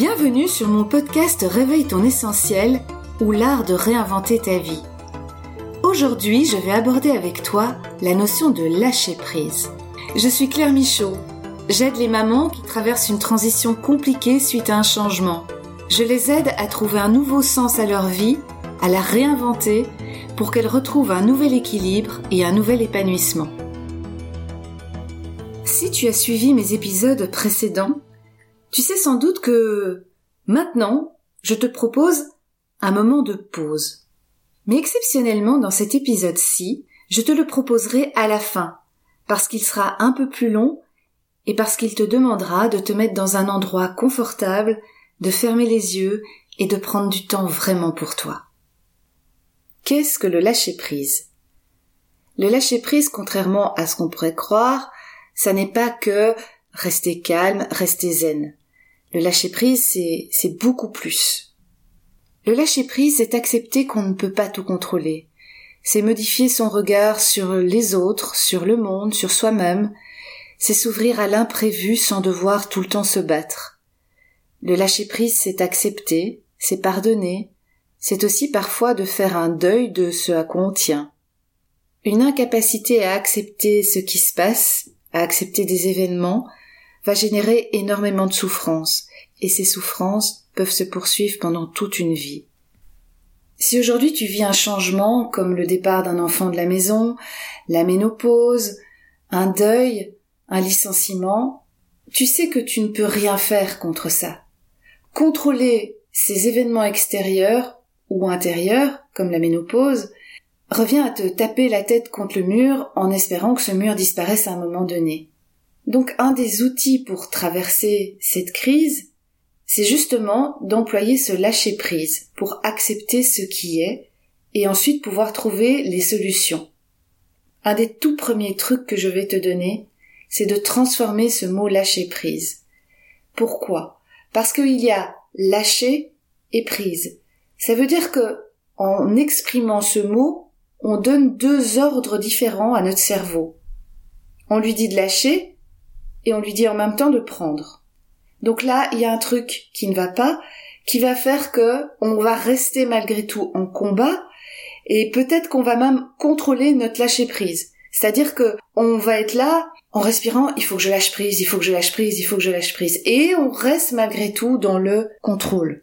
Bienvenue sur mon podcast Réveille ton essentiel ou l'art de réinventer ta vie. Aujourd'hui, je vais aborder avec toi la notion de lâcher prise. Je suis Claire Michaud. J'aide les mamans qui traversent une transition compliquée suite à un changement. Je les aide à trouver un nouveau sens à leur vie, à la réinventer pour qu'elles retrouvent un nouvel équilibre et un nouvel épanouissement. Si tu as suivi mes épisodes précédents, tu sais sans doute que maintenant, je te propose un moment de pause. Mais exceptionnellement, dans cet épisode-ci, je te le proposerai à la fin, parce qu'il sera un peu plus long et parce qu'il te demandera de te mettre dans un endroit confortable, de fermer les yeux et de prendre du temps vraiment pour toi. Qu'est-ce que le lâcher-prise? Le lâcher-prise, contrairement à ce qu'on pourrait croire, ça n'est pas que rester calme, rester zen. Le lâcher-prise, c'est, beaucoup plus. Le lâcher-prise, c'est accepter qu'on ne peut pas tout contrôler. C'est modifier son regard sur les autres, sur le monde, sur soi-même. C'est s'ouvrir à l'imprévu sans devoir tout le temps se battre. Le lâcher-prise, c'est accepter, c'est pardonner, c'est aussi parfois de faire un deuil de ce à quoi on tient. Une incapacité à accepter ce qui se passe, à accepter des événements, va générer énormément de souffrances, et ces souffrances peuvent se poursuivre pendant toute une vie. Si aujourd'hui tu vis un changement comme le départ d'un enfant de la maison, la ménopause, un deuil, un licenciement, tu sais que tu ne peux rien faire contre ça. Contrôler ces événements extérieurs ou intérieurs, comme la ménopause, revient à te taper la tête contre le mur en espérant que ce mur disparaisse à un moment donné. Donc un des outils pour traverser cette crise, c'est justement d'employer ce lâcher prise pour accepter ce qui est et ensuite pouvoir trouver les solutions. Un des tout premiers trucs que je vais te donner, c'est de transformer ce mot lâcher prise. Pourquoi? Parce qu'il y a lâcher et prise. Ça veut dire que, en exprimant ce mot, on donne deux ordres différents à notre cerveau. On lui dit de lâcher et on lui dit en même temps de prendre. Donc là, il y a un truc qui ne va pas, qui va faire que on va rester malgré tout en combat, et peut-être qu'on va même contrôler notre lâcher prise. C'est-à-dire que on va être là en respirant, il faut que je lâche prise, il faut que je lâche prise, il faut que je lâche prise, et on reste malgré tout dans le contrôle.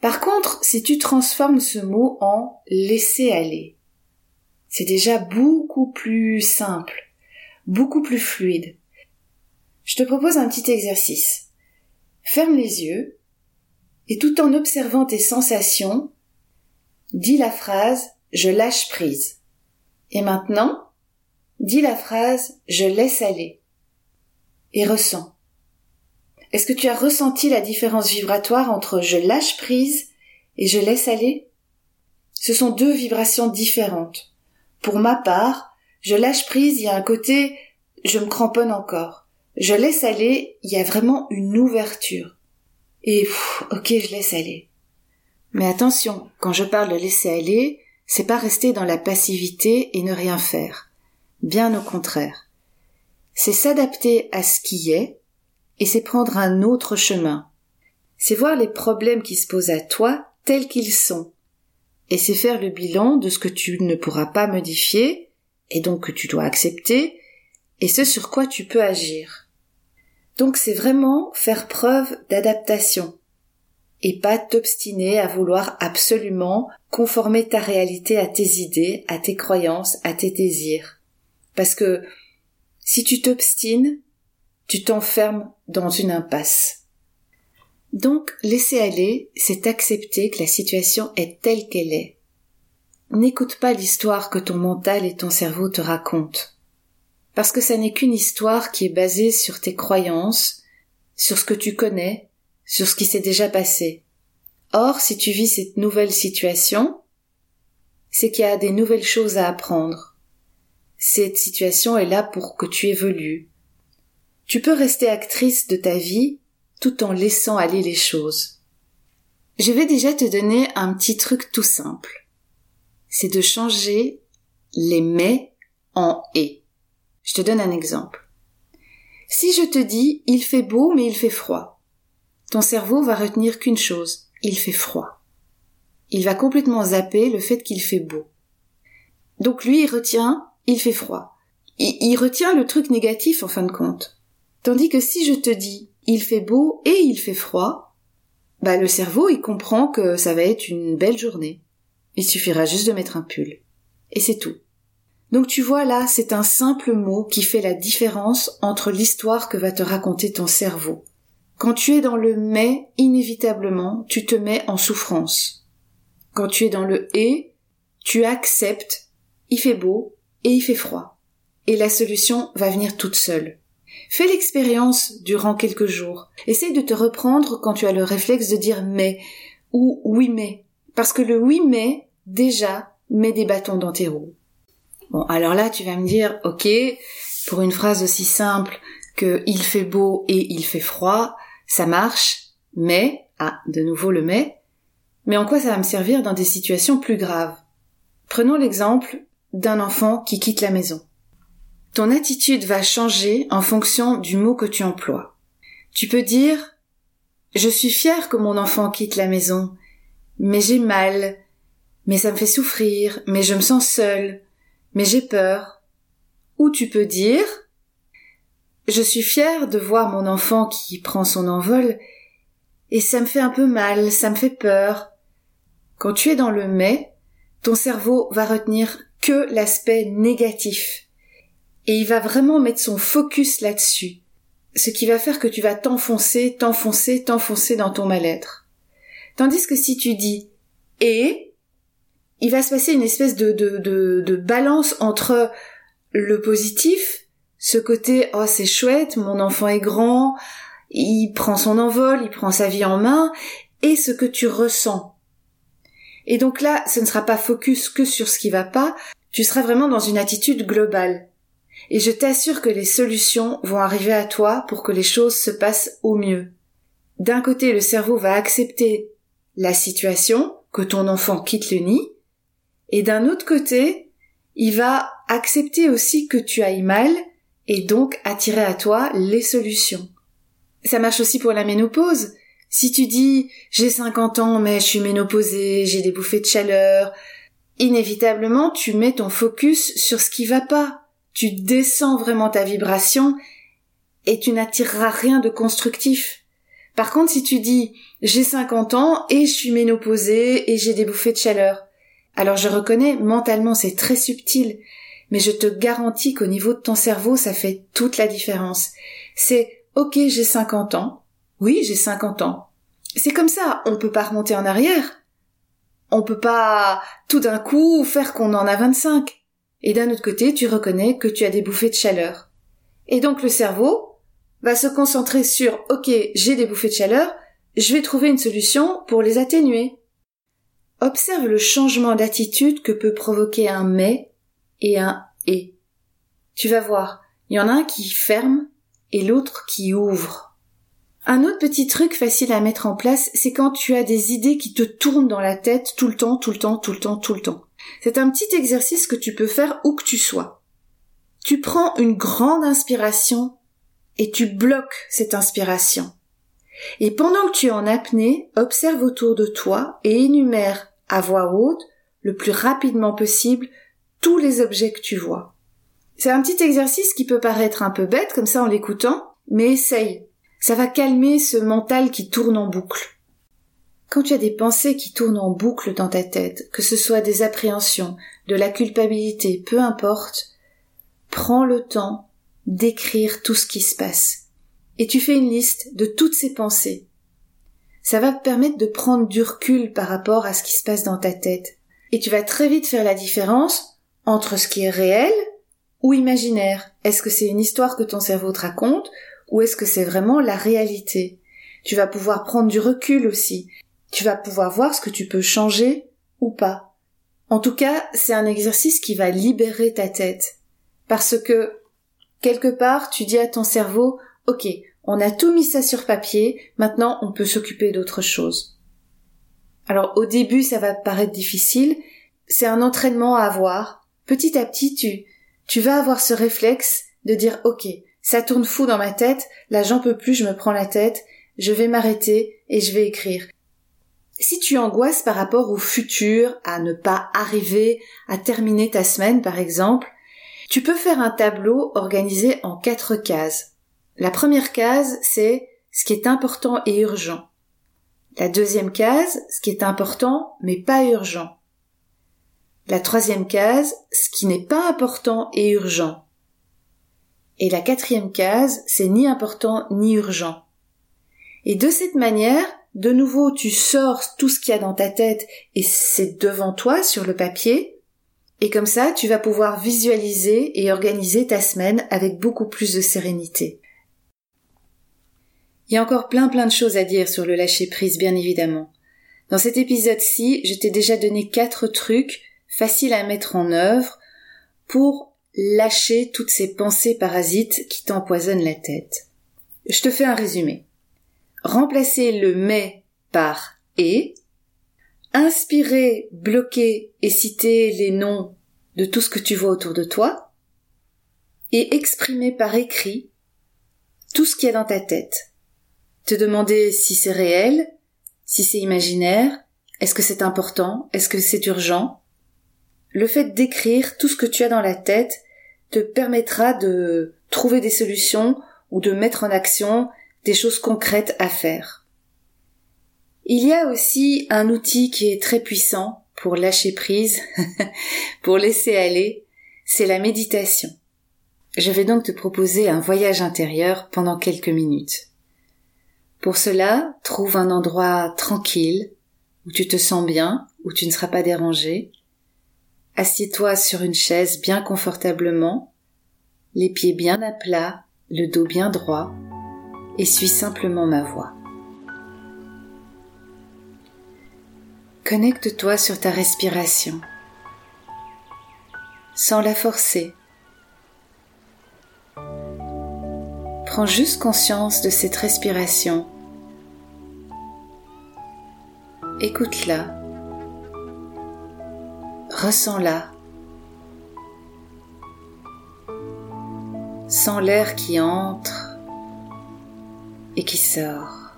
Par contre, si tu transformes ce mot en laisser aller, c'est déjà beaucoup plus simple, beaucoup plus fluide. Je te propose un petit exercice. Ferme les yeux et tout en observant tes sensations, dis la phrase je lâche prise. Et maintenant, dis la phrase je laisse aller. Et ressens. Est-ce que tu as ressenti la différence vibratoire entre je lâche prise et je laisse aller Ce sont deux vibrations différentes. Pour ma part, je lâche prise, il y a un côté je me cramponne encore je laisse aller, il y a vraiment une ouverture. Et ok, je laisse aller. Mais attention, quand je parle de laisser aller, c'est pas rester dans la passivité et ne rien faire. Bien au contraire. C'est s'adapter à ce qui est, et c'est prendre un autre chemin. C'est voir les problèmes qui se posent à toi tels qu'ils sont. Et c'est faire le bilan de ce que tu ne pourras pas modifier, et donc que tu dois accepter, et ce sur quoi tu peux agir. Donc c'est vraiment faire preuve d'adaptation et pas t'obstiner à vouloir absolument conformer ta réalité à tes idées, à tes croyances, à tes désirs. Parce que si tu t'obstines, tu t'enfermes dans une impasse. Donc laisser aller, c'est accepter que la situation est telle qu'elle est. N'écoute pas l'histoire que ton mental et ton cerveau te racontent parce que ça n'est qu'une histoire qui est basée sur tes croyances, sur ce que tu connais, sur ce qui s'est déjà passé. Or, si tu vis cette nouvelle situation, c'est qu'il y a des nouvelles choses à apprendre. Cette situation est là pour que tu évolues. Tu peux rester actrice de ta vie tout en laissant aller les choses. Je vais déjà te donner un petit truc tout simple. C'est de changer les mais en et. Je te donne un exemple. Si je te dis il fait beau mais il fait froid, ton cerveau va retenir qu'une chose, il fait froid. Il va complètement zapper le fait qu'il fait beau. Donc lui, il retient, il fait froid. Il, retient le truc négatif en fin de compte. Tandis que si je te dis, il fait beau et il fait froid, bah le cerveau, il comprend que ça va être une belle journée. Il suffira juste de mettre un pull. Et c'est tout. Donc tu vois là, c'est un simple mot qui fait la différence entre l'histoire que va te raconter ton cerveau. Quand tu es dans le mais, inévitablement, tu te mets en souffrance. Quand tu es dans le et, tu acceptes, il fait beau et il fait froid. Et la solution va venir toute seule. Fais l'expérience durant quelques jours. Essaye de te reprendre quand tu as le réflexe de dire mais ou oui mais. Parce que le oui mais, déjà, met des bâtons dans tes roues. Bon, alors là, tu vas me dire, ok, pour une phrase aussi simple que il fait beau et il fait froid, ça marche, mais, ah, de nouveau le mais, mais en quoi ça va me servir dans des situations plus graves? Prenons l'exemple d'un enfant qui quitte la maison. Ton attitude va changer en fonction du mot que tu emploies. Tu peux dire Je suis fière que mon enfant quitte la maison, mais j'ai mal, mais ça me fait souffrir, mais je me sens seule, mais j'ai peur. Ou tu peux dire? Je suis fière de voir mon enfant qui prend son envol, et ça me fait un peu mal, ça me fait peur. Quand tu es dans le mais, ton cerveau va retenir que l'aspect négatif. Et il va vraiment mettre son focus là-dessus. Ce qui va faire que tu vas t'enfoncer, t'enfoncer, t'enfoncer dans ton mal-être. Tandis que si tu dis et, il va se passer une espèce de, de, de, balance entre le positif, ce côté oh c'est chouette, mon enfant est grand, il prend son envol, il prend sa vie en main, et ce que tu ressens. Et donc là, ce ne sera pas focus que sur ce qui va pas, tu seras vraiment dans une attitude globale. Et je t'assure que les solutions vont arriver à toi pour que les choses se passent au mieux. D'un côté, le cerveau va accepter la situation, que ton enfant quitte le nid, et d'un autre côté, il va accepter aussi que tu ailles mal et donc attirer à toi les solutions. Ça marche aussi pour la ménopause. Si tu dis j'ai 50 ans mais je suis ménopausée, j'ai des bouffées de chaleur, inévitablement tu mets ton focus sur ce qui va pas. Tu descends vraiment ta vibration et tu n'attireras rien de constructif. Par contre, si tu dis j'ai 50 ans et je suis ménopausée et j'ai des bouffées de chaleur, alors je reconnais, mentalement c'est très subtil, mais je te garantis qu'au niveau de ton cerveau, ça fait toute la différence. C'est ok, j'ai 50 ans. Oui, j'ai 50 ans. C'est comme ça, on peut pas remonter en arrière. On peut pas tout d'un coup faire qu'on en a 25. Et d'un autre côté, tu reconnais que tu as des bouffées de chaleur. Et donc le cerveau va se concentrer sur ok, j'ai des bouffées de chaleur, je vais trouver une solution pour les atténuer. Observe le changement d'attitude que peut provoquer un mais et un et. Tu vas voir, il y en a un qui ferme et l'autre qui ouvre. Un autre petit truc facile à mettre en place, c'est quand tu as des idées qui te tournent dans la tête tout le temps, tout le temps, tout le temps, tout le temps. C'est un petit exercice que tu peux faire où que tu sois. Tu prends une grande inspiration et tu bloques cette inspiration. Et pendant que tu es en apnée, observe autour de toi et énumère à voix haute, le plus rapidement possible, tous les objets que tu vois. C'est un petit exercice qui peut paraître un peu bête comme ça en l'écoutant, mais essaye. Ça va calmer ce mental qui tourne en boucle. Quand tu as des pensées qui tournent en boucle dans ta tête, que ce soit des appréhensions, de la culpabilité, peu importe, prends le temps d'écrire tout ce qui se passe. Et tu fais une liste de toutes ces pensées, ça va te permettre de prendre du recul par rapport à ce qui se passe dans ta tête. Et tu vas très vite faire la différence entre ce qui est réel ou imaginaire. Est-ce que c'est une histoire que ton cerveau te raconte ou est-ce que c'est vraiment la réalité? Tu vas pouvoir prendre du recul aussi. Tu vas pouvoir voir ce que tu peux changer ou pas. En tout cas, c'est un exercice qui va libérer ta tête. Parce que, quelque part, tu dis à ton cerveau, OK, on a tout mis ça sur papier, maintenant on peut s'occuper d'autre chose. Alors au début ça va paraître difficile, c'est un entraînement à avoir. Petit à petit tu, tu vas avoir ce réflexe de dire ok, ça tourne fou dans ma tête, là j'en peux plus, je me prends la tête, je vais m'arrêter et je vais écrire. Si tu angoisses par rapport au futur, à ne pas arriver à terminer ta semaine par exemple, tu peux faire un tableau organisé en quatre cases. La première case, c'est ce qui est important et urgent. La deuxième case, ce qui est important mais pas urgent. La troisième case, ce qui n'est pas important et urgent. Et la quatrième case, c'est ni important ni urgent. Et de cette manière, de nouveau, tu sors tout ce qu'il y a dans ta tête et c'est devant toi sur le papier. Et comme ça, tu vas pouvoir visualiser et organiser ta semaine avec beaucoup plus de sérénité. Il y a encore plein plein de choses à dire sur le lâcher prise, bien évidemment. Dans cet épisode-ci, je t'ai déjà donné quatre trucs faciles à mettre en œuvre pour lâcher toutes ces pensées parasites qui t'empoisonnent la tête. Je te fais un résumé. Remplacer le mais par et, inspirer, bloquer et citer les noms de tout ce que tu vois autour de toi, et exprimer par écrit tout ce qu'il y a dans ta tête. Te demander si c'est réel, si c'est imaginaire, est-ce que c'est important, est-ce que c'est urgent. Le fait d'écrire tout ce que tu as dans la tête te permettra de trouver des solutions ou de mettre en action des choses concrètes à faire. Il y a aussi un outil qui est très puissant pour lâcher prise, pour laisser aller, c'est la méditation. Je vais donc te proposer un voyage intérieur pendant quelques minutes. Pour cela, trouve un endroit tranquille, où tu te sens bien, où tu ne seras pas dérangé. Assieds-toi sur une chaise bien confortablement, les pieds bien à plat, le dos bien droit, et suis simplement ma voix. Connecte-toi sur ta respiration, sans la forcer. Prends juste conscience de cette respiration. Écoute-la. Ressens-la. Sens l'air qui entre et qui sort.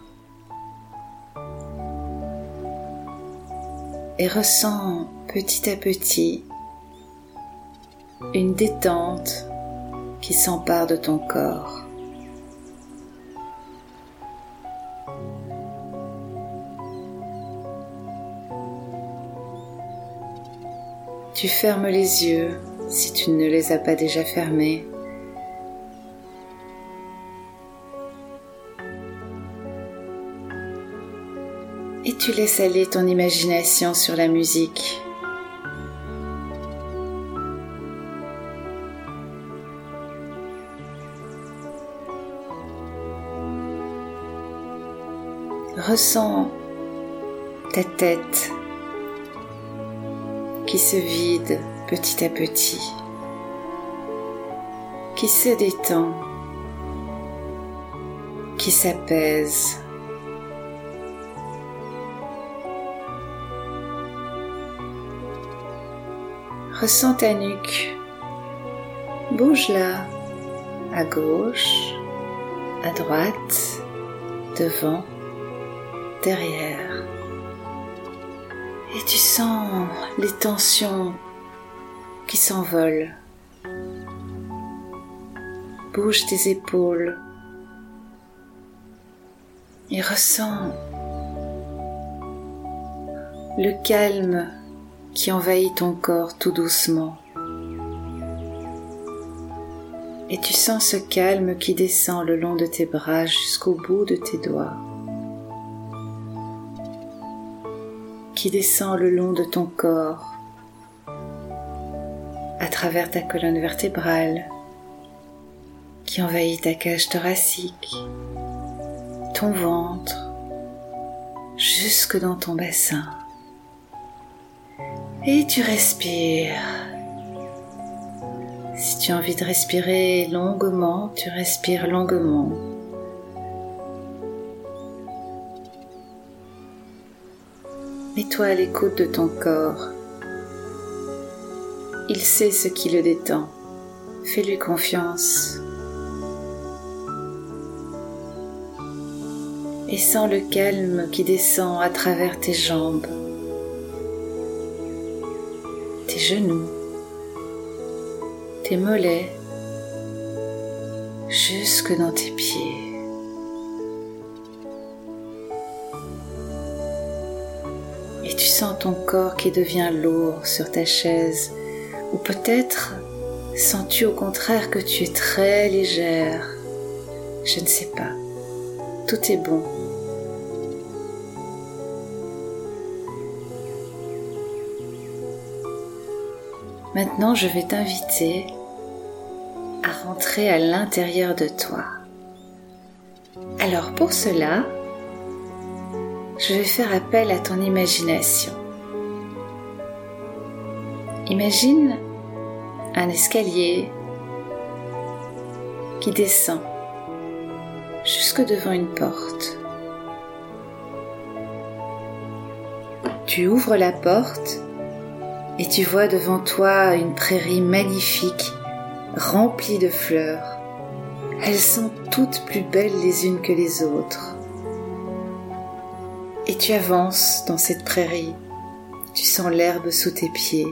Et ressens petit à petit une détente qui s'empare de ton corps. Tu fermes les yeux si tu ne les as pas déjà fermés. et tu laisses aller ton imagination sur la musique. Ressens ta tête qui se vide petit à petit, qui se détend, qui s'apaise. Ressens ta nuque. Bouge-la à gauche, à droite, devant, derrière. Et tu sens les tensions qui s'envolent. Bouge tes épaules et ressens le calme qui envahit ton corps tout doucement. Et tu sens ce calme qui descend le long de tes bras jusqu'au bout de tes doigts, qui descend le long de ton corps, à travers ta colonne vertébrale, qui envahit ta cage thoracique, ton ventre, jusque dans ton bassin. Et tu respires. Si tu as envie de respirer longuement, tu respires longuement. Mets-toi à l'écoute de ton corps. Il sait ce qui le détend. Fais-lui confiance. et sens le calme qui descend à travers tes jambes, tes genoux, tes mollets, jusque dans tes pieds. Ton corps qui devient lourd sur ta chaise, ou peut-être sens-tu au contraire que tu es très légère. Je ne sais pas. Tout est bon. Maintenant, je vais t'inviter à rentrer à l'intérieur de toi. Alors pour cela, je vais faire appel à ton imagination. Imagine un escalier qui descend jusque devant une porte. Tu ouvres la porte et tu vois devant toi une prairie magnifique remplie de fleurs. Elles sont toutes plus belles les unes que les autres. Et tu avances dans cette prairie. Tu sens l'herbe sous tes pieds.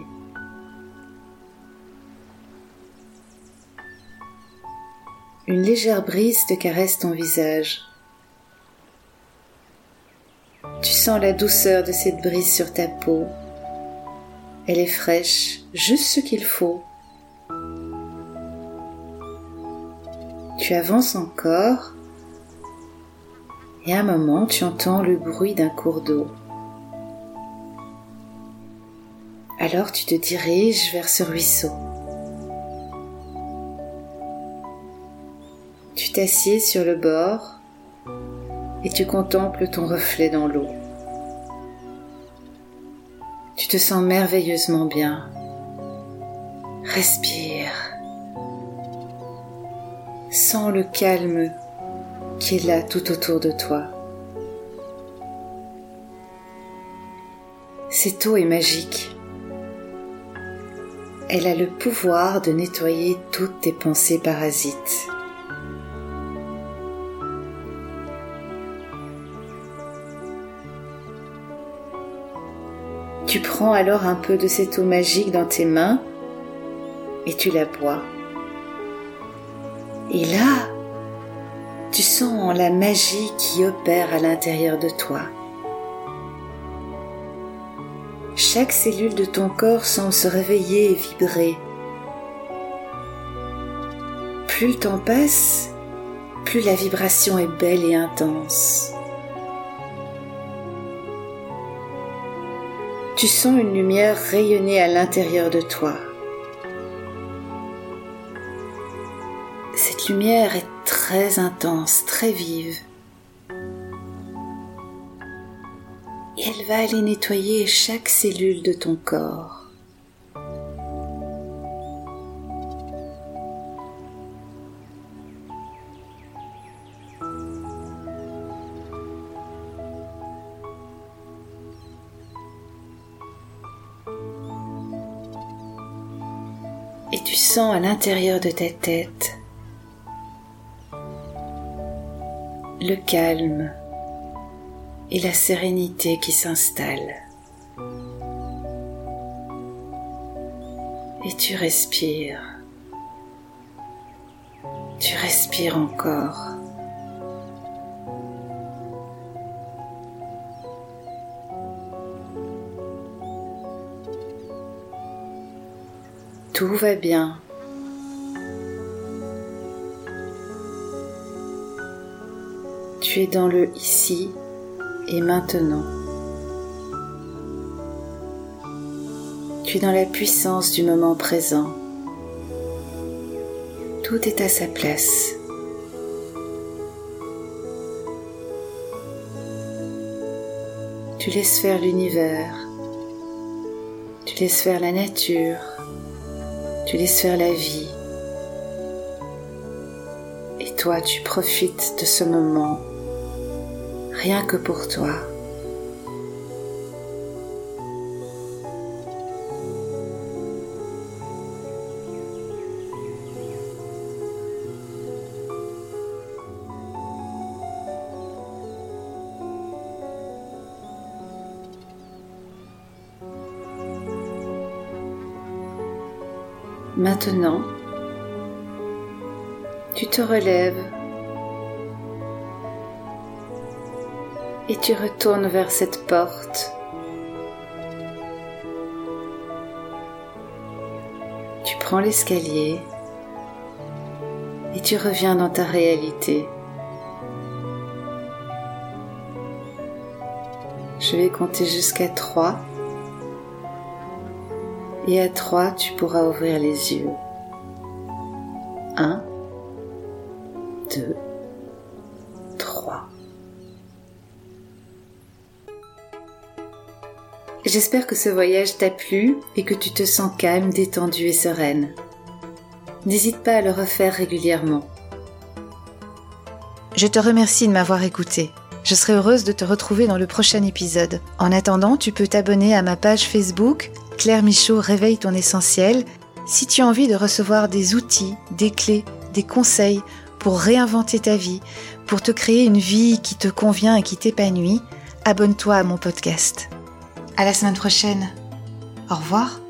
Une légère brise te caresse ton visage. Tu sens la douceur de cette brise sur ta peau elle est fraîche, juste ce qu'il faut. Tu avances encore et à un moment tu entends le bruit d'un cours d'eau. Alors tu te diriges vers ce ruisseau. Tu t'assieds sur le bord et tu contemples ton reflet dans l'eau. Tu te sens merveilleusement bien. Respire. Sens le calme qui est là tout autour de toi. Cette eau est magique. Elle a le pouvoir de nettoyer toutes tes pensées parasites. Tu prends alors un peu de cette eau magique dans tes mains et tu la bois. Et là, tu sens la magie qui opère à l'intérieur de toi. Chaque cellule de ton corps semble se réveiller et vibrer. Plus le temps passe, plus la vibration est belle et intense. tu sens une lumière rayonner à l'intérieur de toi. Lumière est très intense, très vive. Et elle va aller nettoyer chaque cellule de ton corps. et tu sens à l'intérieur de ta tête le calme et la sérénité qui s'installent. Et tu respires. Tu respires encore. Tout va bien. Tu es dans le ici et maintenant. Tu es dans la puissance du moment présent. Tout est à sa place. Tu laisses faire l'univers. Tu laisses faire la nature. Tu laisses faire la vie. Et toi, tu profites de ce moment rien que pour toi. Maintenant, tu te relèves et tu retournes vers cette porte. Tu prends l'escalier et tu reviens dans ta réalité. Je vais compter jusqu'à 3 et à 3 tu pourras ouvrir les yeux. 1, 2, J'espère que ce voyage t'a plu et que tu te sens calme, détendue et sereine. N'hésite pas à le refaire régulièrement. Je te remercie de m'avoir écouté. Je serai heureuse de te retrouver dans le prochain épisode. En attendant, tu peux t'abonner à ma page Facebook Claire Michaud Réveille ton essentiel si tu as envie de recevoir des outils, des clés, des conseils pour réinventer ta vie, pour te créer une vie qui te convient et qui t'épanouit. Abonne-toi à mon podcast. À la semaine prochaine. Au revoir.